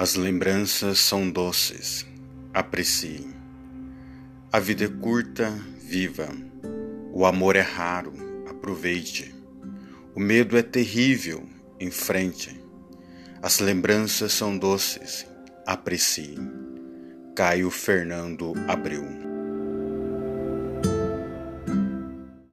As lembranças são doces, aprecie. A vida é curta, viva. O amor é raro, aproveite. O medo é terrível, enfrente. As lembranças são doces, aprecie. Caio Fernando Abreu